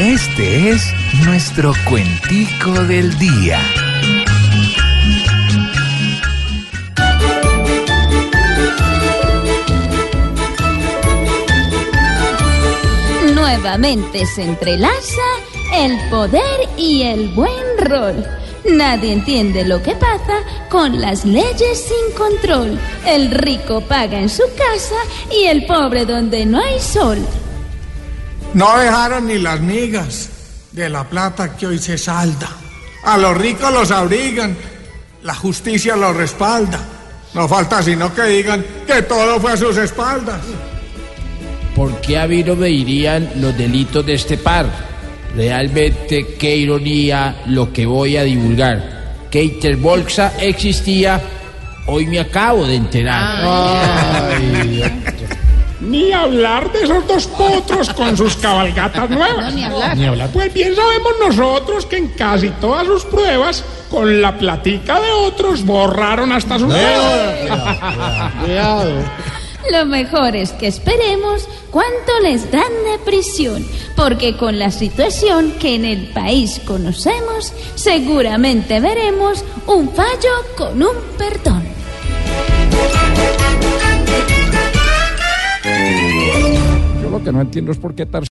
Este es nuestro cuentico del día. Nuevamente se entrelaza el poder y el buen rol. Nadie entiende lo que pasa con las leyes sin control. El rico paga en su casa y el pobre donde no hay sol. No dejaron ni las migas de la plata que hoy se salda. A los ricos los abrigan, la justicia los respalda. No falta sino que digan que todo fue a sus espaldas. ¿Por qué a mí no me irían los delitos de este par? Realmente, qué ironía lo que voy a divulgar. Que Interbolsa existía, hoy me acabo de enterar. Ni hablar de esos dos potros con sus cabalgatas nuevas. ni hablar. Ni hablar. Pues bien sabemos nosotros que en casi todas sus pruebas, con la platica de otros, borraron hasta sus Lo mejor es que esperemos cuánto les dan de prisión, porque con la situación que en el país conocemos, seguramente veremos un fallo con un perdón. Que no entiendo es por qué